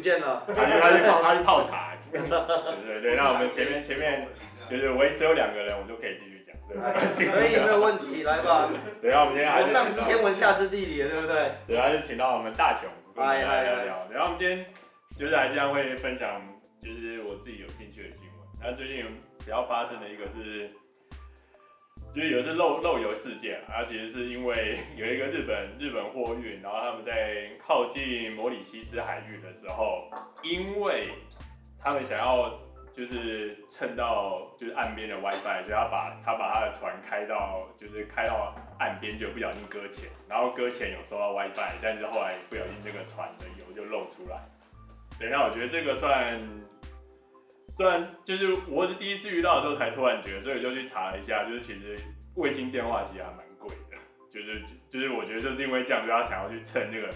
不见了。他去他去泡他去泡茶。对对对，那我们前面前面就是维持有两个人，我就可以继续讲。可以，没有问题，来吧。对啊，我们今天还是上知天文下知地理，对不对？对，还是请到我们大雄跟大家聊聊。然后我们今天就是还是这样会分享，就是我自己有兴趣的新闻。那最近比较发生的一个是。就是有一次漏漏油事件，啊，其实是因为有一个日本日本货运，然后他们在靠近摩里西斯海域的时候，因为他们想要就是蹭到就是岸边的 WiFi，所以他把他把他的船开到就是开到岸边，就不小心搁浅，然后搁浅有收到 WiFi，但是后来不小心这个船的油就漏出来。对，那我觉得这个算。虽然就是我是第一次遇到的时候才突然觉得，所以就去查了一下，就是其实卫星电话其实还蛮贵的，就是就是我觉得就是因为这样，就他想要去蹭那个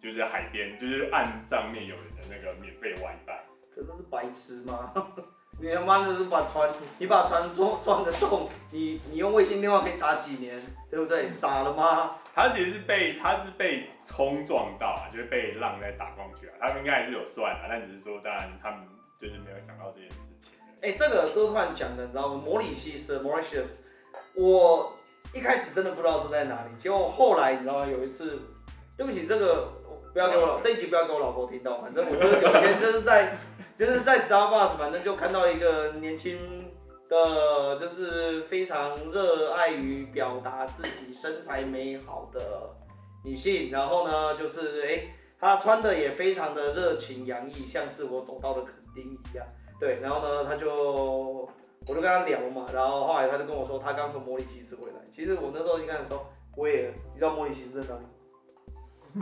就是海边，就是岸上面有人的那个免费 WiFi。可是是白痴吗？你他妈的是把船，你把船撞撞个洞，你你用卫星电话可以打几年，对不对？傻了吗？他其实是被他是被冲撞到啊，就是被浪在打过去啊，他们应该还是有算啊，但只是说当然他们。就是没有想到这件事情。哎、这个都突然讲的，你知道吗？摩里西斯 （Mauritius），我一开始真的不知道是在哪里，结果后来你知道吗？有一次，对不起，这个不要给我老这一集不要给我老婆听到，反正我就是有一天就是在就是在 Starbucks，反正就看到一个年轻的，就是非常热爱于表达自己身材美好的女性，然后呢，就是哎、她穿的也非常的热情洋溢，像是我走到的。一样，对，然后呢，他就，我就跟他聊嘛，然后后来他就跟我说，他刚从摩里西斯回来。其实我那时候一开始说，我也，你知道摩里西斯在哪里？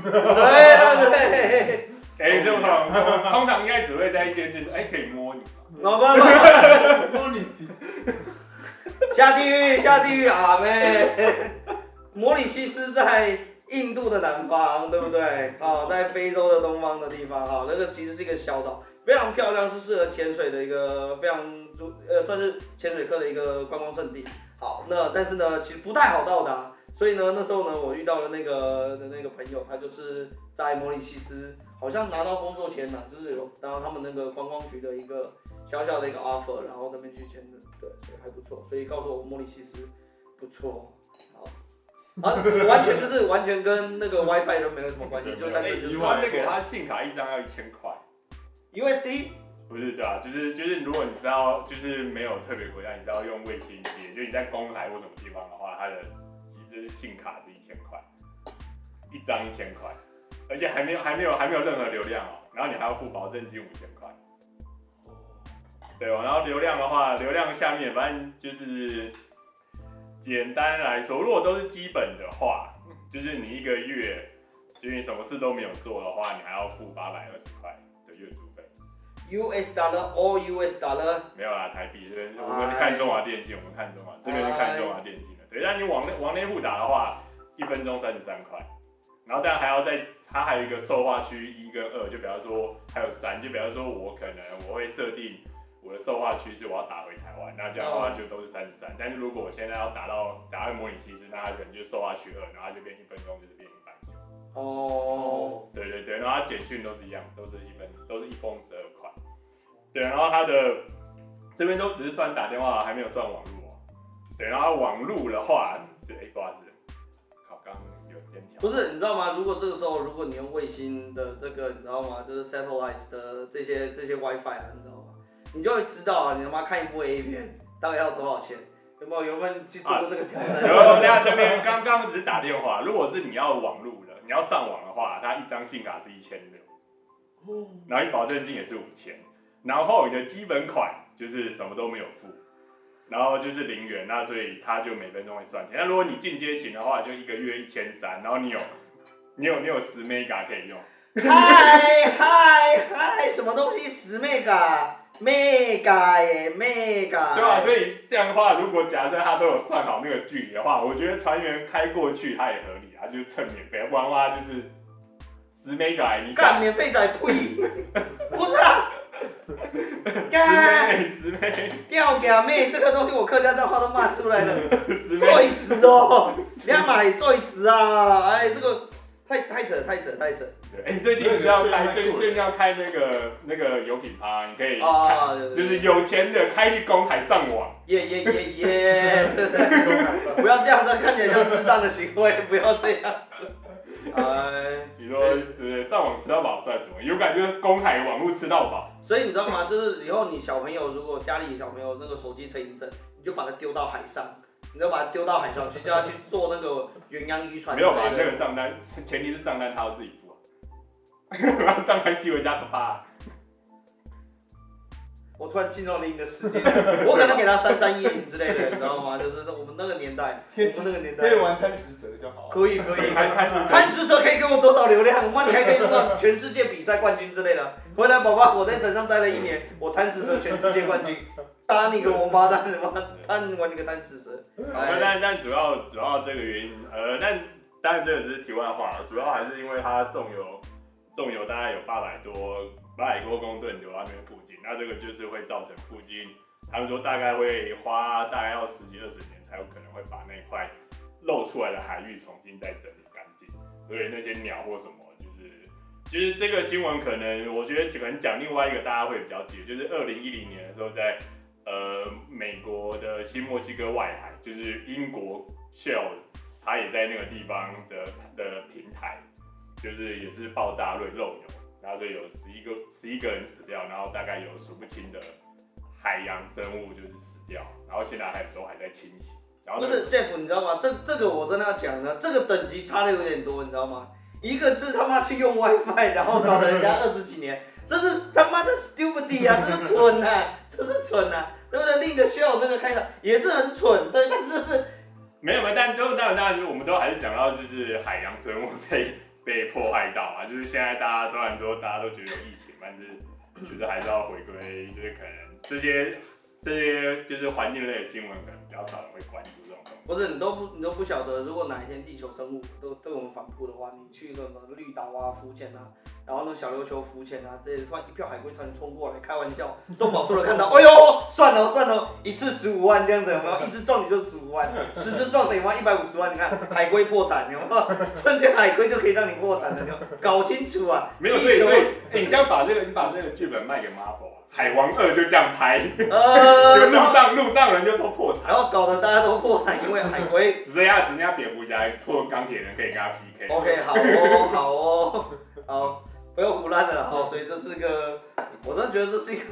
对对对，哎，这么好，通常应该只会在一间就是，哎，可以摸你。老板，摩里西斯，下地狱，下地狱啊妹！摩里西斯在印度的南方，对不对？哦，在非洲的东方的地方，哈，那个其实是一个小岛。非常漂亮，是适合潜水的一个非常呃，算是潜水客的一个观光胜地。好，那但是呢，其实不太好到达，所以呢，那时候呢，我遇到了那个的那个朋友，他就是在摩里西斯，好像拿到工作签了，就是有然后他们那个观光局的一个小小的一个 offer，然后那边去签的，对，所以还不错，所以告诉我摩里西斯不错，好，啊，完全就是完全跟那个 WiFi 都没有什么关系，就在这里。他那个他信卡一张要一千块。USD 不是对啊，就是就是如果你知道就是没有特别国家，你知道用卫星接，就你在公海或什么地方的话，它的就是信卡是一千块，一张一千块，而且还没有还没有还没有任何流量哦，然后你还要付保证金五千块，对哦，然后流量的话，流量下面反正就是简单来说，如果都是基本的话，就是你一个月就是你什么事都没有做的话，你还要付八百二。US dollar or US dollar？没有啦，台币这边我们看中华电信，我们看中华这边是看中华电信的。对，但你往内往内户打的话，一分钟三十三块，然后当然还要再，它还有一个受话区一跟二，就比方说还有三，就比方说我可能我会设定我的受话区是我要打回台湾，那这样的话就都是三十三。但是如果我现在要打到打到模拟器，那它可能就受话区二，然后就变一分钟就是变一百九。哦，对对对，然后它简讯都是一样，都是一分都是一封十二块。对，然后他的这边都只是算打电话，还没有算网络。对，然后网络的话，就哎，不好意思，好，刚刚有点调。不是，你知道吗？如果这个时候，如果你用卫星的这个，你知道吗？就是 satellite 的这些这些 WiFi 啊，你知道吗？你就会知道啊，你他妈看一部 A 片大概要多少钱？有没有有没有去做过这个挑战？有、啊，等下这边刚刚只是打电话，如果是你要网络的，你要上网的话，它一张信卡是一千六，然后你保证金也是五千。然后你的基本款就是什么都没有付，然后就是零元，那所以他就每分钟会算钱。那如果你进阶型的话，就一个月一千三，然后你有你有你有十 mega 可以用。嗨嗨嗨，什么东西十 mega？mega 耶 mega。对啊，所以这样的话，如果假设他都有算好那个距离的话，我觉得船员开过去他也合理啊，就是蹭免费，不然的话就是十 mega 你干免费仔呸！不是啊。干十妹，吊吊妹，这个东西我客家话都骂出来了。坐椅子哦，两买坐椅子啊！哎，这个太太扯太扯太扯。对，哎，你最近你知道开最最近要开那个那个油品趴，你可以啊，就是有钱的开去公海上网。耶耶耶耶！不要这样子，看起来像智障的行为，不要这样子。哎，你说对不对？上网吃到饱算什么？有感觉公海网络吃到饱。所以你知道吗？就是以后你小朋友如果家里小朋友那个手机成瘾症，你就把它丢到海上。你就把它丢到海上去，叫他去做那个远洋渔船。没有吧？那个账单，前提是账单他要自己付啊。账单寄回家可怕。我突然进入了另一个世界，我可能给他三三一零之类的，你知道吗？就是我们那个年代，我们那个年代可以玩贪食蛇就好。可以可以，贪食蛇可以给我多少流量？我妈，你还可以弄到全世界比赛冠军之类的。回来，宝宝，我在船上待了一年，我贪食蛇全世界冠军。打你个王八蛋！什么贪玩你个贪吃蛇！但但主要主要这个原因，呃，但当然这个只是题外话，主要还是因为它重油重油大概有八百多八百多公吨流到那边附近，那这个就是会造成附近，他们说大概会花大概要十几二十年才有可能会把那块露出来的海域重新再整理干净，所以那些鸟或什么，就是其实这个新闻可能我觉得可能讲另外一个大家会比较记得，就是二零一零年的时候在。呃，美国的新墨西哥外海，就是英国 Shell，它也在那个地方的的平台，就是也是爆炸论漏油，然后就有十一个十一个人死掉，然后大概有数不清的海洋生物就是死掉，然后现在还都还在清洗。然后、那个、不是 Jeff，你知道吗？这这个我真的要讲的，这个等级差的有点多，你知道吗？一个是他妈去用 WiFi，然后搞得人家二十几年。这是他妈的 stupid 啊！这是蠢啊！这是蠢啊！对不对？另一个 show 那个开场也是很蠢，对，但是是没有没有，但都当然当然，我们都还是讲到就是海洋生物被被破坏到啊，就是现在大家虽然说大家都觉得有疫情，但是觉得还是要回归，就是可能这些这些就是环境类的新闻，可能比较少人会关注这种东西。不是你都不你都不晓得，如果哪一天地球生物都对我们反扑的话，你去什么绿岛啊、福建啊。然后那小琉球浮潜啊，这些突然一票海龟突然冲过来，开玩笑，动保处的看到，哎呦，算了算了，一次十五万这样子，有没有？一只撞你就十五万，十只撞等于一百五十万，你看海龟破产，有没有？瞬间海龟就可以让你破产了，你搞清楚啊！没有，所以所以，哎，你这样把这个，你把这个剧本卖给 Marvel 啊，海王二就这样拍，呃，就路上路上人就都破产，然后搞得大家都破产，因为海龟只剩下只剩下蝙蝠侠破钢铁人可以跟他 PK。OK，好哦，好哦，好。不要胡乱了哈，所以这是个，我真的觉得这是一个，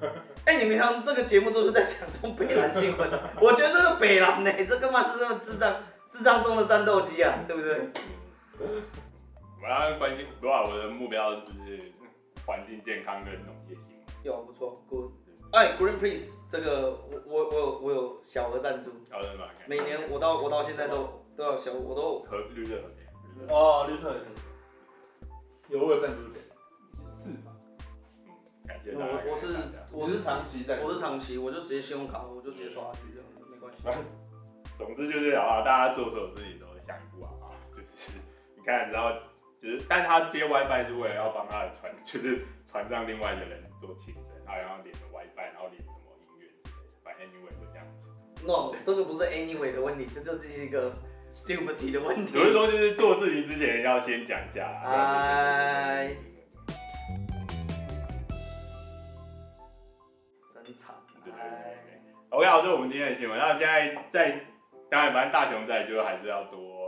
哎、欸，你平常这个节目都是在讲这种北蓝新闻，我觉得这个北蓝呢，这干嘛是这么智障，智障中的战斗机啊，对不对？我要关心，不啊，我的目标是环境健康跟农业新闻。有不错，Good，哎，Greenpeace 这个我我我有我有小额赞助，好的嘛，每年我到我到现在都都要小，我都和绿色哦，绿色。有我有赞助点，是吧？嗯，感谢大家。我我是我是长期的，我是长期，我就直接信用卡，我就直接刷下去，这样没关系。总之就是啊，大家做所有事情都想一步啊啊，就是你看，只要就是，但他接 WiFi 是为了要帮他的船，就是船上另外一个人做清晨，他要连着 WiFi，然后连什么音乐之类的，反正 anyway 就这样子。No，这个不是 anyway 的问题，这就是一个。Stupid 的问题。有的时候就是做事情之前要先讲价。哎。真惨。对对对。OK，好，这是我们今天的新闻。那现在在，当然，反正大熊在，就还是要多。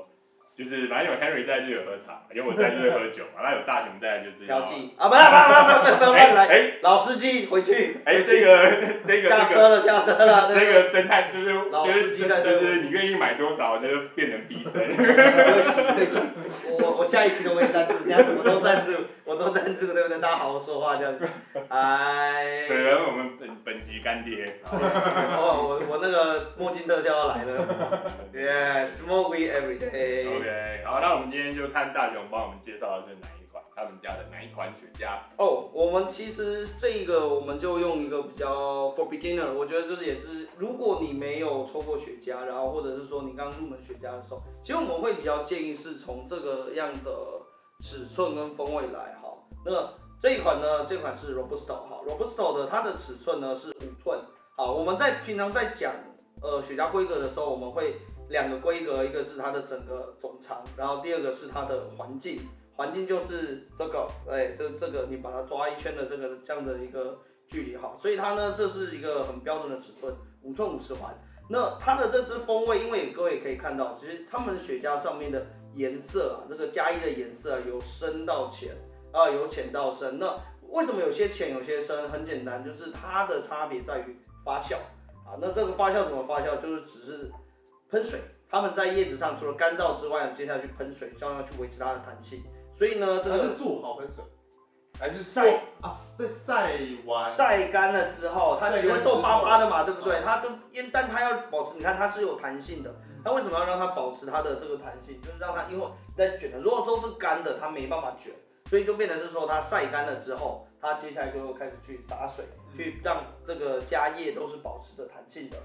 就是反正有 Henry 在就有喝茶，有我在就是喝酒嘛。那有大雄在就是调剂啊，不不不不不不，来哎，老司机回去。哎，这个这个下车了下车了。这个侦探就是就是就是你愿意买多少，就变成逼神。对不起对不起，我我下一期都会赞助，人家什么都赞助，我都赞助，对不对？大家好好说话这样子。哎。对，然后我们本本集干爹。哦，我我那个墨镜特效要来了。Yeah，smoke weed every day。OK，，好，那我们今天就看大雄帮我们介绍的是哪一款，他们家的哪一款雪茄。哦，oh, 我们其实这个我们就用一个比较 for beginner，我觉得就是也是，如果你没有抽过雪茄，然后或者是说你刚入门雪茄的时候，其实我们会比较建议是从这个样的尺寸跟风味来哈。那这一款呢，这款是 Robusto 哈，Robusto 的它的尺寸呢是五寸。好，我们在平常在讲呃雪茄规格的时候，我们会。两个规格，一个是它的整个总长，然后第二个是它的环境，环境就是这个，哎，这这个你把它抓一圈的这个这样的一个距离哈，所以它呢这是一个很标准的尺寸，五寸五十环。那它的这支风味，因为各位可以看到，其实他们雪茄上面的颜色啊，这个加一的颜色啊，由深到浅啊，由浅到深。那为什么有些浅有些深？很简单，就是它的差别在于发酵啊。那这个发酵怎么发酵？就是只是喷水，他们在叶子上除了干燥之外，接下来去喷水，这样要去维持它的弹性。所以呢，这个是做好喷水。还是晒啊，在晒完晒干了之后，它只会皱巴巴的嘛，对不对？它都因，但它要保持，你看它是有弹性的。它为什么要让它保持它的这个弹性？就是让它因为在卷的，如果说是干的，它没办法卷，所以就变成是说它晒干了之后，它接下来就开始去洒水，去让这个家叶都是保持着弹性的。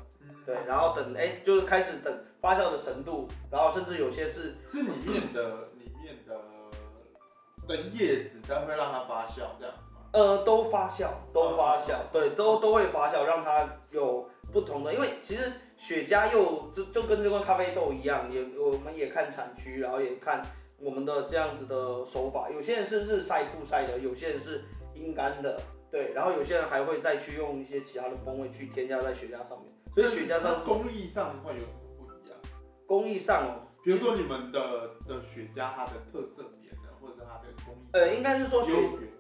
对，然后等哎，就是开始等发酵的程度，然后甚至有些是是里面的里面的。的叶子才会让它发酵，这样子吗？呃，都发酵，都发酵，哦、对，都都会发酵，让它有不同的。因为其实雪茄又就就跟这个咖啡豆一样，也我们也看产区，然后也看我们的这样子的手法。有些人是日晒曝晒的，有些人是阴干的，对，然后有些人还会再去用一些其他的风味去添加在雪茄上面。所以雪茄上工艺上会有什么不一样？工艺上哦，比如说你们的的雪茄它的特色。呃，应该是说雪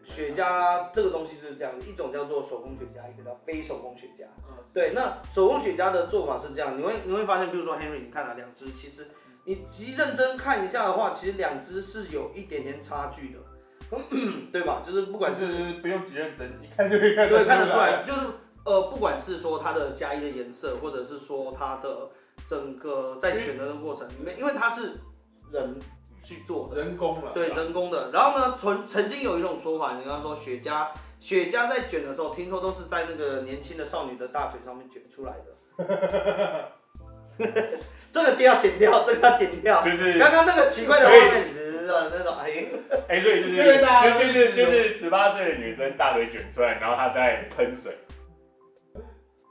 雪茄这个东西就是这样，一种叫做手工雪茄，一个叫非手工雪茄。嗯，对，那手工雪茄的做法是这样，你会你会发现，比如说 Henry，你看了两只，其实你极认真看一下的话，其实两只是有一点点差距的，对吧？就是不管是不用极认真，一看就可以看，对，看得出来，就是呃，不管是说它的加一的颜色，或者是说它的整个在选择的过程里面，因为它是人。去做人工了，对，人工的。然后呢，曾曾经有一种说法，你刚刚说雪茄，雪茄在卷的时候，听说都是在那个年轻的少女的大腿上面卷出来的。这个就要剪掉，这个要剪掉。就是刚刚那个奇怪的画面，那种哎，哎，对，就是就就是就是十八岁的女生大腿卷出来，然后她在喷水。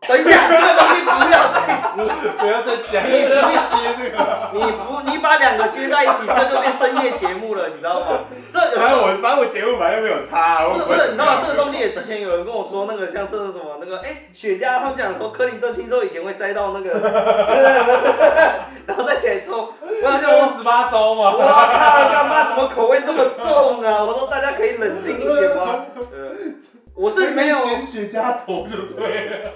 等一下，这个东西不要再，你不要再讲，你不要接这个，你不，你把两个接在一起，这就变深夜节目了，你知道吗？这反正我反正我节目反正没有差，不是不是，你知道吗？这个东西也之前有人跟我说，那个像是什么那个，哎，雪茄，他们讲说克林顿听说以前会塞到那个，然后再解抽，我想说十八招嘛，我靠，干嘛？怎么口味这么重啊？我说大家可以冷静一点吗？我是没有捡雪茄头就对了。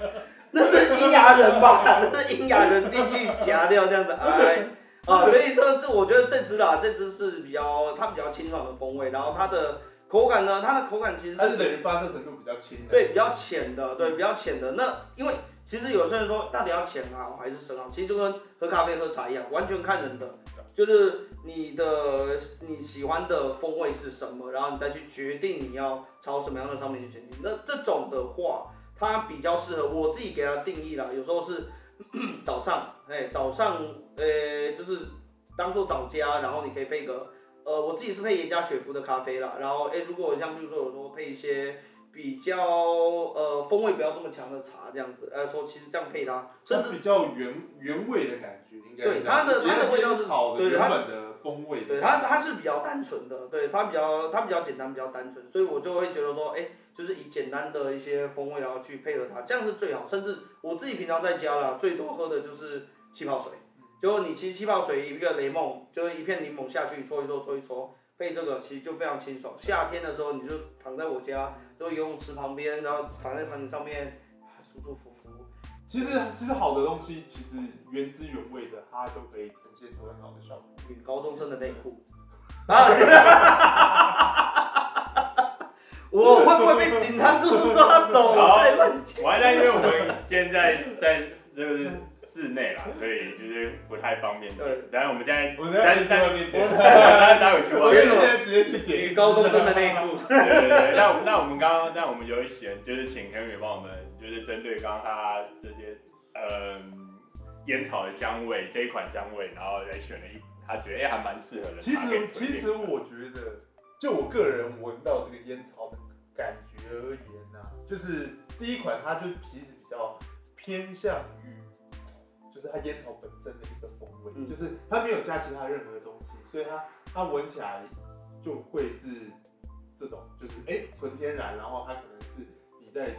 那是阴阳人吧？那是阴阳人进去夹掉这样子，哎，啊，所以这这我觉得这只啦，这只是比较它比较清爽的风味，然后它的口感呢，它的口感其实是，它是等于发酵程度比较轻的，对，比较浅的，对，比较浅的。那因为其实有些人说到底要浅啊还是深啊，其实就跟喝咖啡喝茶一样，完全看人的，就是你的你喜欢的风味是什么，然后你再去决定你要朝什么样的上面去前进。那这种的话。它比较适合我自己给它定义啦，有时候是 早上，哎，早上，呃，就是当做早加，然后你可以配个，呃，我自己是配严加雪芙的咖啡啦，然后，哎，如果像比如说有时候配一些比较，呃，风味不要这么强的茶这样子，呃，说其实这样配它，甚至比较原原味的感觉，应该对它的它的味道是好的，对原本的风味，对它它是比较单纯的，对它比较它比较简单比较单纯，所以我就会觉得说，哎。就是以简单的一些风味，然后去配合它，这样是最好。甚至我自己平常在家啦，最多喝的就是气泡水。就你其实气泡水一个雷梦，就是一片柠檬下去搓一搓搓一搓，配这个其实就非常清爽。夏天的时候你就躺在我家，就游泳池旁边，然后躺在躺椅上面，舒舒服服。其实其实好的东西，其实原汁原味的，它就可以呈现出很好的效果。女高中生的内裤。啊 我会不会被警察叔叔抓走？好，完了，因为我们现在在这个室内啦，所以就是不太方便。对，等下我们现在，但是在外面点，待待会去外面。我直接去点一个高中生的内裤。对对对，那我们那我们刚刚，那我们有选，就是请 Henry 帮我们，就是针对刚刚他这些嗯烟草的香味这一款香味，然后来选了一，他觉得哎还蛮适合的。其实其实我觉得。就我个人闻到这个烟草的感觉而言呢、啊，就是第一款它就其实比较偏向于，就就是它烟草本身的一个风味，嗯就是它没有加其他任何的东西，所以它它闻起来就会是这种，就是哎纯天然，然后它可能是你在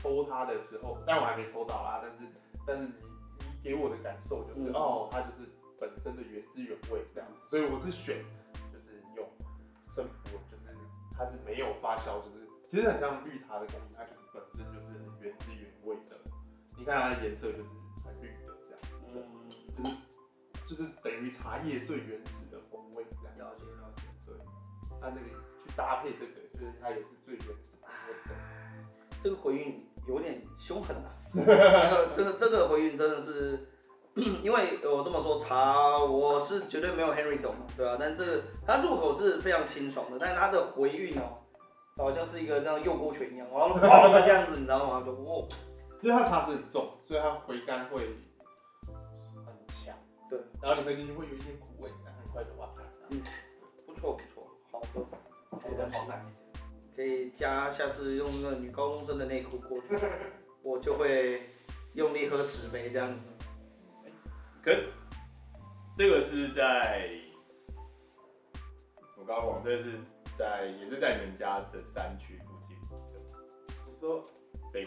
抽它的时候，但我还没抽到啦，但是但是你你给我的感受就是、嗯哦，它就是本身的原汁原味这样子，所以我是选就是用生普，就是它是没有发酵，就是其实很像绿茶的工艺，它就是本身就是很原汁原味的。你看它的颜色就是很绿的这样子，嗯，就是就是等于茶叶最原始的风味这样。了解了解。对，它那个去搭配这个，就是它也是最原始风味的。这个回韵有点凶狠啊！这个这个这个回韵真的是，因为我这么说茶，我是绝对没有 Henry 懂，对吧、啊？但这个它入口是非常清爽的，但是它的回韵哦，好像是一个像右勾拳一样，然后这样子，你知道吗？就哇，因为它茶质很重，所以它回甘会很强。对，然后你喝进去会有一点苦味，但很快就化开。嗯，不错不错，好喝，好可以再东西，放淡一点。可以加下次用那个女高中生的内裤过去，我就会用力喝十杯这样子。可这个是在，我刚刚忘，这个是在也是在你们家的山区附近的你说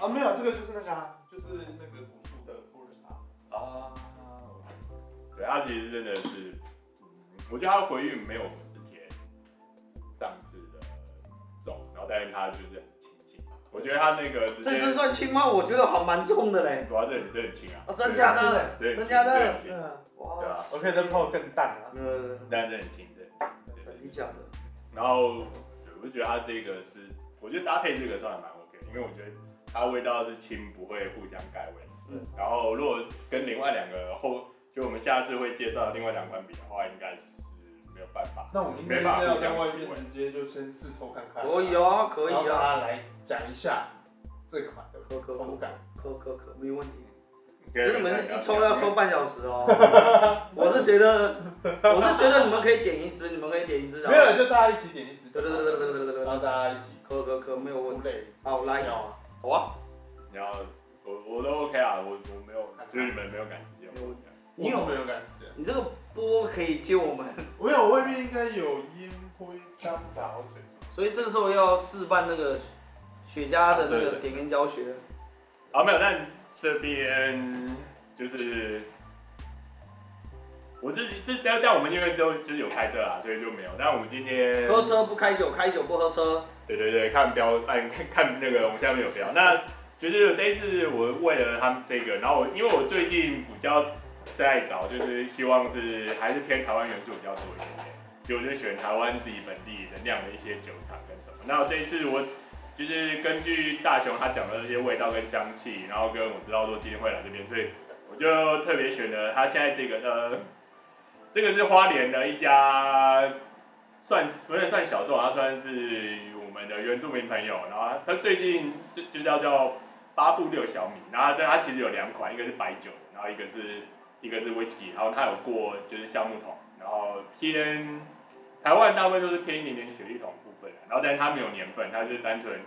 啊，没有，这个就是那个啊，就是那个古树的普洱茶。啊，对，他其实真的是，嗯，我觉得他的回忆没有我们之前上次然后但是它就是很清清，我觉得它那个直接，这只算轻吗？我觉得好蛮重的嘞。主要这很这很轻啊，哦，真假的？对，真假的很轻，啊，对哇啊，我可以再泡更淡啊。呃，但是很轻，真的很轻，对对真的？然后对我就觉得它这个是，我觉得搭配这个算还蛮 OK 的，因为我觉得它味道是轻，不会互相改味。嗯然后如果跟另外两个后，就我们下次会介绍的另外两款比的话，应该是没有办法。那我明天是要在外面直接就先试抽看看。可以哦，可以啊。来讲一下这个款的可可口感，可可没有问题。可是你们一抽要抽半小时哦，我是觉得，我是觉得你们可以点一支，你们可以点一支，没有就大家一起点一支，对对对，然后大家一起，可可可没有问题，好我来，好啊，好啊，你要我我都 OK 啊，我我没有，就是你们没有赶时间，你有没有赶时间？你这个波可以救我们，没有，外面应该有烟灰缸打好水。所以这个时候要示范那个雪茄的那个点烟教学。好，没有，但这边就是我自己这但但我们因为都就是有开车啦，所以就没有。但我们今天喝车不开酒，开酒不喝车。对对对，看标，看看那个我们下面有标。那就是这一次我为了他们这个，然后我因为我最近比较再找，就是希望是还是偏台湾元素比较多一点点，就我就选台湾自己本地能酿的一些酒厂跟什么。那这一次我就是根据大雄他讲的那些味道跟香气，然后跟我知道说今天会来这边，所以我就特别选了他现在这个呃，这个是花莲的一家。算不能算小众，他算是我们的原住民朋友。然后他最近就就叫叫八步六小米。然后这他其实有两款，一个是白酒，然后一个是一个是威士忌。然后它有过就是橡木桶，然后偏台湾大部分都是偏一点点雪莉桶部分。然后但是它没有年份，它就是单纯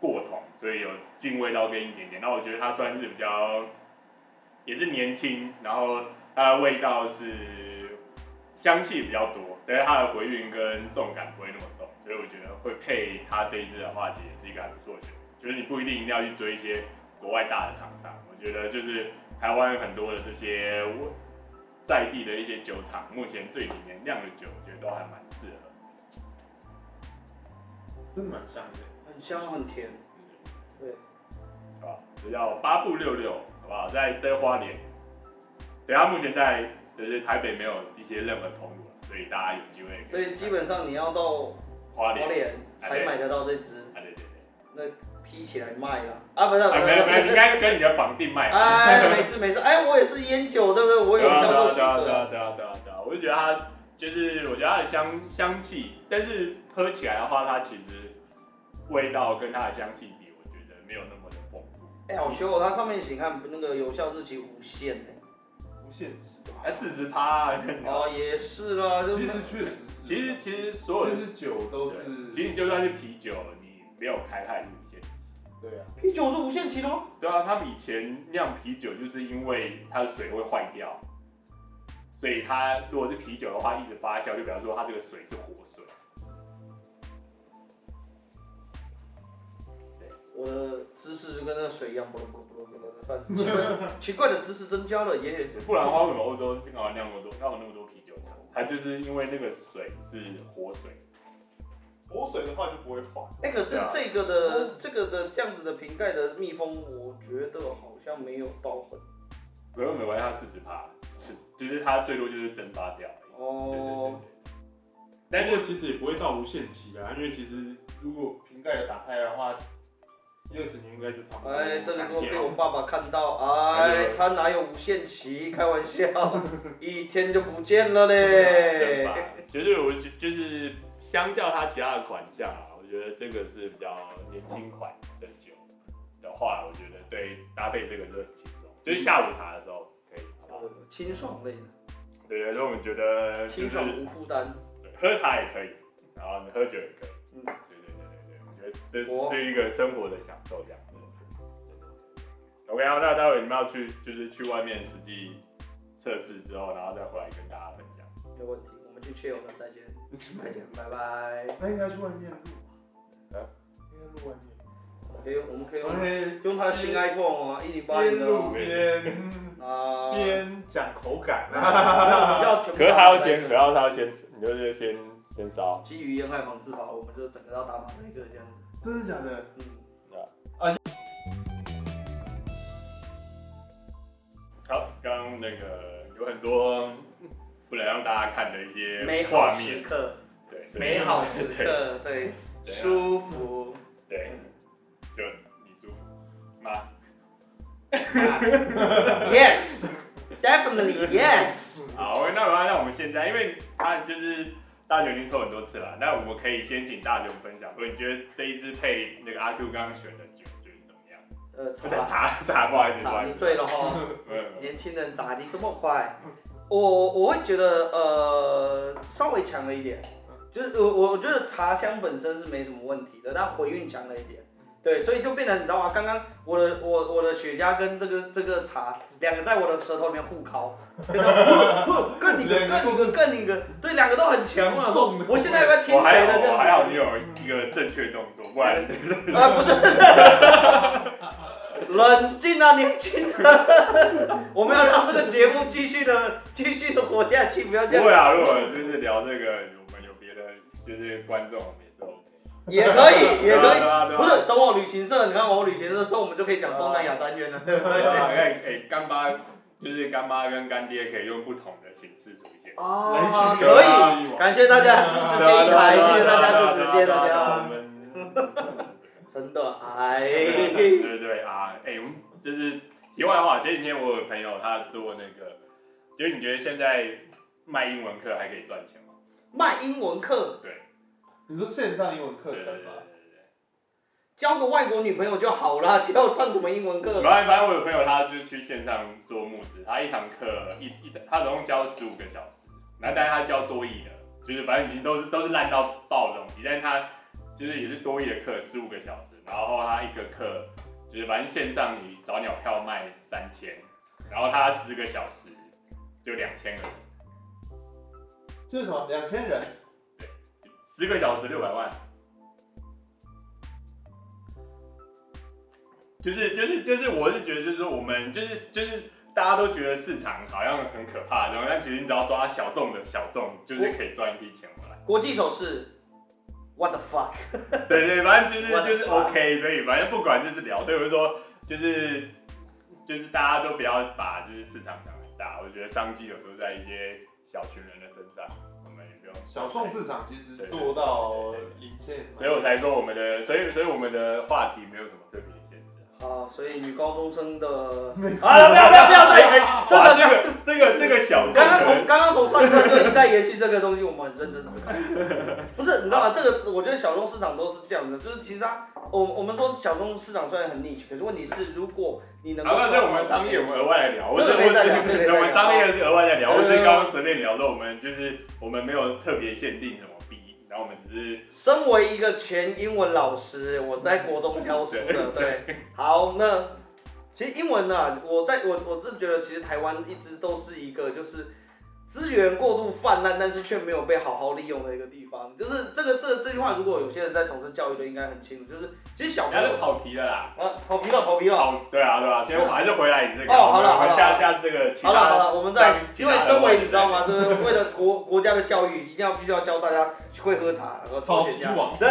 过桶，所以有进味道跟一点点。那我觉得它算是比较也是年轻，然后它的味道是香气比较多。但是它的回韵跟重感不会那么重，所以我觉得会配它这一支的话，其实也是一个还不错的选择。就是你不一定一定要去追一些国外大的厂商，我觉得就是台湾很多的这些在地的一些酒厂，目前这几年酿的酒，我觉得都还蛮适合。真的蛮香的，很香很甜。对，好吧，这叫八步六六，好不好？在在花莲，对，它目前在就是台北没有一些任何通路。所以大家有机会，所以基本上你要到花莲才买得到这支。啊对对对。那批起来卖了啊？不是，没有没有，你应该跟你的绑定卖。哎，没事没事，哎，我也是烟酒，对不对？我有销售许可。对啊对啊对啊对啊，我就觉得它就是，我觉得它的香香气，但是喝起来的话，它其实味道跟它的香气比，我觉得没有那么的丰富。哎，好球哦！它上面请看那个有效日期无限哎。无限期。哎，四十趴。哦，也是啦，其实确实是。其实其实所有其实酒都是，其实你就算是啤酒，你没有开太对啊，啤酒是无限期的吗？对啊，他们以前酿啤酒就是因为它的水会坏掉，所以它如果是啤酒的话，一直发酵，就比方说它这个水是活水。我的知识就跟那个水一样，不不不不不，奇怪奇怪的知识增加了也。不然的话，为什么欧洲干嘛酿那么多，酿了那么多啤酒厂？它就是因为那个水是活水。活水的话就不会坏。哎、欸，可是这个的、啊、这个的这样子的瓶盖的密封，我觉得好像没有到很。不用没关系，它四十帕，是就是它最多就是蒸发掉。哦。但是其实也不会到无限期啊，因为其实如果瓶盖打开的话，一二十年应该就差不多。哎，这个如果被我爸爸看到，哎，他哪有无限期？开玩笑，一天就不见了嘞。绝对我 就是。相较它其他的款项啊，我觉得这个是比较年轻款的酒的话，我觉得对搭配这个就很轻松，就是下午茶的时候可以，好不好？清爽类的。对对，所以我们觉得清爽无负担。对，喝茶也可以，然后你喝酒也可以。嗯，对对对对对，我觉得这是是一个生活的享受这样子。OK，好，那待会你们要去就是去外面实际测试之后，然后再回来跟大家分享。没问题，我们去切，我们再见。再见，拜拜。他应该去外面录啊？应该录外面。可以，我们可以用用他的新 iPhone 啊，一零八零的。边录边啊，边讲口感啊。可是他要先，可要他要先，你就先先烧。基于烟害防治法，我们就整个要打满那个这样子。真的假的？嗯。啊。好，刚那个有很多。不能让大家看的一些美好时刻，对，美好时刻，对，舒服，对，就你舒服吗？Yes，definitely yes。好，那我们现在，因为他就是大雄已经抽很多次了，那我们可以先请大雄分享，所以你觉得这一支配那个阿 Q 刚刚选的酒，觉得怎么样？呃，茶茶不好意思，你醉了 哈，年轻人咋的这么快？我我会觉得呃稍微强了一点，就是我我觉得茶香本身是没什么问题的，但回韵强了一点，对，所以就变成你知道吗？刚刚我的我我的雪茄跟这个这个茶两个在我的舌头里面互烤，真的，更你个更你个更你个，对，两个都很强嘛。我现在要不要听谁的？我还好，你有一个正确动作，不然 啊不是。冷静啊，年轻人！我们要让这个节目继续的、继续的活下去，不要这样。不会啊，如果就是聊这个，我们有别的，就是观众也是 OK。也可以，也可以。不是，等我旅行社，你看我旅行社之后，我们就可以讲东南亚单元了，对不对？哎哎，干妈就是干妈跟干爹可以用不同的形式出现。哦，可以，感谢大家支持这一台，谢谢大家支持，谢谢大家。真的 哎，对对对啊，哎、欸，就是题外话，前几天我有朋友他做那个，就是你觉得现在卖英文课还可以赚钱吗？卖英文课？对，你说线上英文课程吗？对对对对对，交个外国女朋友就好了，叫上什么英文课？反正反正我有朋友他就去线上做募资，他一堂课一一他总共教十五个小时，然后但是他教多益的，就是反正已经都是都是烂到爆的东西，但是他。就是也是多一的课，十五个小时，然后他一个课就是反正线上你早鸟票卖三千，然后他十个小时就两千人，就是什么两千人？对，十个小时六百万，就是就是就是我是觉得就是说我们就是就是大家都觉得市场好像很可怕，然后但其实你只要抓小众的小众，就是可以赚一笔钱回来。国际首饰。What the fuck？对对，反正就是就是 OK，所以反正不管就是聊，所以我就说就是就是大家都不要把就是市场想很大，我觉得商机有时候在一些小群人的身上，我们也不用小众市场其实做到领先，所以我才说我们的，所以所以我们的话题没有什么特别。啊，所以女高中生的啊，不要不要不要对，真的这个这个这个小，刚刚从刚刚从上一段就一再延续这个东西，我们很认真思考。不是，你知道吗？这个我觉得小众市场都是这样的，就是其实它，我我们说小众市场虽然很 niche，可是问题是如果你能，好，那这我们商业我们额外来聊，我这可以再聊，我们商业是额外再聊，我是刚刚随便聊说我们就是我们没有特别限定什么 B，然然后我们只是身为一个前英文老师，我在国中教书的，对，对，好，那其实英文呢、啊，我在我我是觉得其实台湾一直都是一个就是。资源过度泛滥，但是却没有被好好利用的一个地方，就是这个这个这句话，如果有些人在从事教育的，应该很清楚。就是其实小朋友跑题了啦，啊，跑题了，跑题了。好，对啊，对啊，先还是回来你这个。哦，好了好了，下下这个。好了好了，我们在，因为身为你知道吗？就是为了国国家的教育，一定要必须要教大家会喝茶，然后抽雪茄。对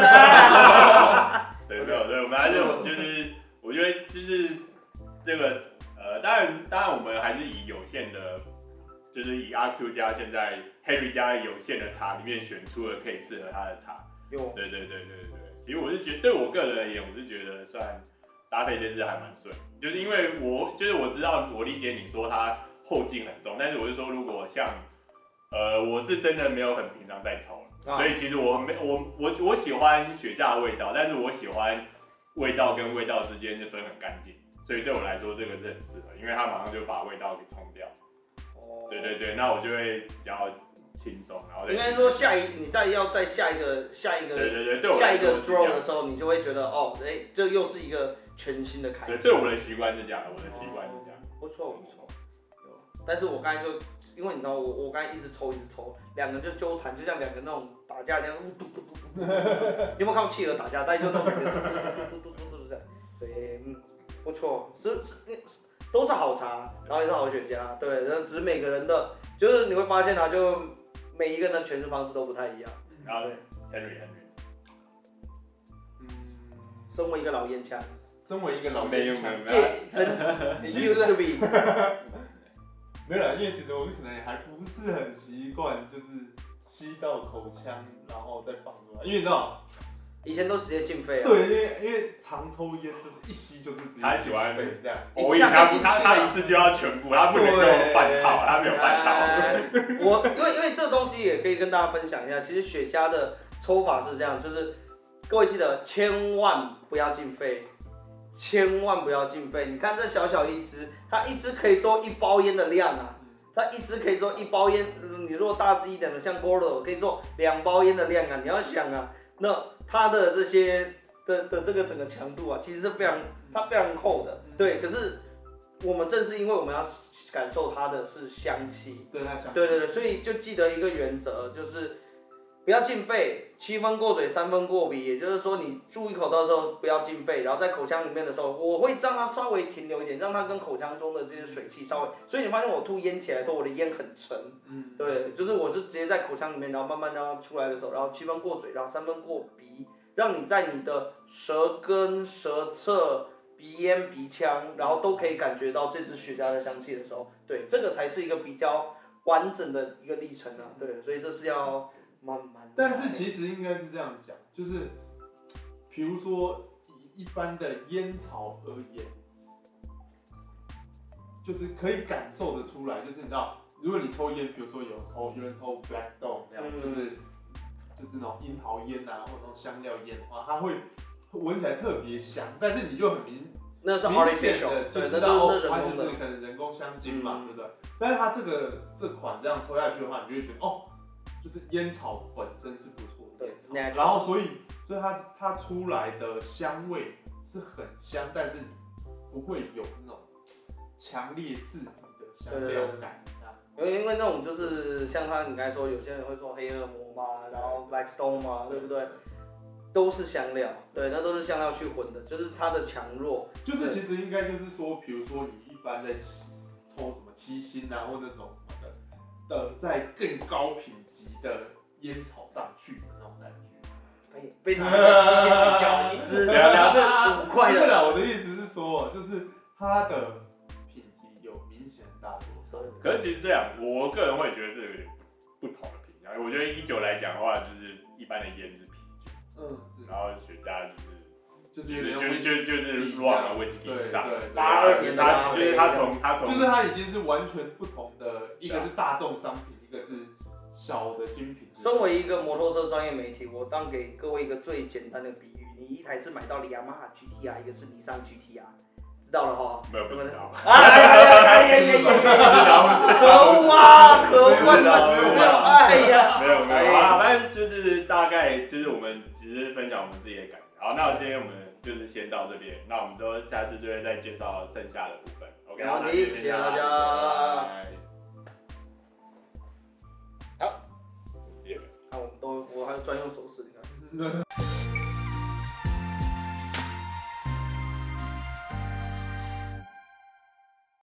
对对 对，我们还是就是，我觉得就是这个呃，当然当然我们还是以有限的。就是以阿 Q 家现在 Henry 家有限的茶里面选出了可以适合他的茶。有。对对对对对，其实我是觉得，对我个人而言，我是觉得算搭配这次还蛮顺。就是因为我就是我知道我理解你说它后劲很重，但是我是说如果像呃我是真的没有很平常在抽，啊、所以其实我没我我我喜欢雪茄的味道，但是我喜欢味道跟味道之间就分很干净，所以对我来说这个是很适合，因为它马上就把味道给冲掉。对对对，那我就会比较轻松，然后应该说下一你再要再下一个下一个对对对，下一个 draw 的时候，你就会觉得哦，哎，这又是一个全新的开始。对，对我的习惯是这样，我的习惯是这样。不错不错，但是我刚才就因为你知道我我刚才一直抽一直抽，两个人就纠缠，就像两个那种打架一样，嘟嘟嘟嘟嘟。有没有看过企鹅打架？大家就那种感觉，嘟嘟嘟嘟嘟嘟这样。所以嗯，不错，是是。都是好茶，然后也是好雪茄，对，然后只是每个人的，就是你会发现啊，就每一个人的诠释方式都不太一样。然后，Henry Henry，嗯，身为一个老烟枪，身为一个老烟枪，戒真，其实 没有啦，因为其实我可能还不是很习惯，就是吸到口腔然后再放出来，因为你知道。以前都直接进肺啊。对，因为因为常抽烟就是一吸就是直接。他喜欢这样。我以为他他他一次就要全部，他不能够半套，他没有半套。我因为因为这个东西也可以跟大家分享一下，其实雪茄的抽法是这样，就是各位记得千万不要进肺，千万不要进肺。你看这小小一支，它一支可以做一包烟的量啊，它一支可以做一包烟。你如果大支一点的，像 Gordo 可以做两包烟的量啊。你要想啊，那。它的这些的的这个整个强度啊，其实是非常它非常厚的，对。可是我们正是因为我们要感受它的是香气，对它香，对对对，所以就记得一个原则，就是不要进肺，七分过嘴，三分过鼻。也就是说，你注一口的时候不要进肺，然后在口腔里面的时候，我会让它稍微停留一点，让它跟口腔中的这些水汽稍微。所以你发现我吐烟起来的时候，我的烟很沉，嗯，对，就是我是直接在口腔里面，然后慢慢让它出来的时候，然后七分过嘴，然后三分过鼻。让你在你的舌根、舌侧、鼻咽、鼻腔，然后都可以感觉到这支雪茄的香气的时候，对，这个才是一个比较完整的一个历程啊。对，所以这是要慢慢。但是其实应该是这样讲，就是，比如说以一般的烟草而言，就是可以感受得出来，就是你知道，如果你抽烟，比如说有抽有人抽 Black Dog 这样，嗯、就是。就是那种樱桃烟啊，或者那种香料烟的话，它会闻起来特别香，但是你就很明，那是明显的就知道哦，它就是可能人工香精嘛，嗯、对不对？但是它这个这款这样抽下去的话，你就会觉得哦，就是烟草本身是不错的烟草，然后所以所以它它出来的香味是很香，但是不会有那种强烈刺鼻的香料感。因为因为那种就是像他你刚才说，有些人会说黑恶魔嘛，然后 Black Stone 嘛，对不对？都是香料，对，那都是香料去混的，就是它的强弱。就是其实应该就是说，比如说你一般在抽什么七星啊，或那种的的，在更高品级的烟草上去的那种感觉。被被拿个七星比较一支两两是五块的。对了，我的意思是说，就是它的品级有明显大多。可是其实这样，我个人会觉得这有点不同的评价。我觉得一九来讲的话，就是一般的烟是啤酒，嗯，是，然后雪茄就是就是就是就是就是 rum 啊威士忌以上，八二年的，就是他从他从就是他已经是完全不同的，一个是大众商品，一个是小的精品。身为一个摩托车专业媒体，我当给各位一个最简单的比喻：你一台是买到了雅马哈 GTR，一个是尼桑 GTR。知道了哈，没有不知道。哎呀呀呀呀呀！可恶啊！可恶啊！没有，哎呀，没有没有。好了，反正就是大概就是我们只是分享我们自己的感觉。好，那我今天我们就是先到这边，那我们之后下次就会再介绍剩下的部分。OK，好，谢谢大家。好，好我们都我还有专用手势，你看。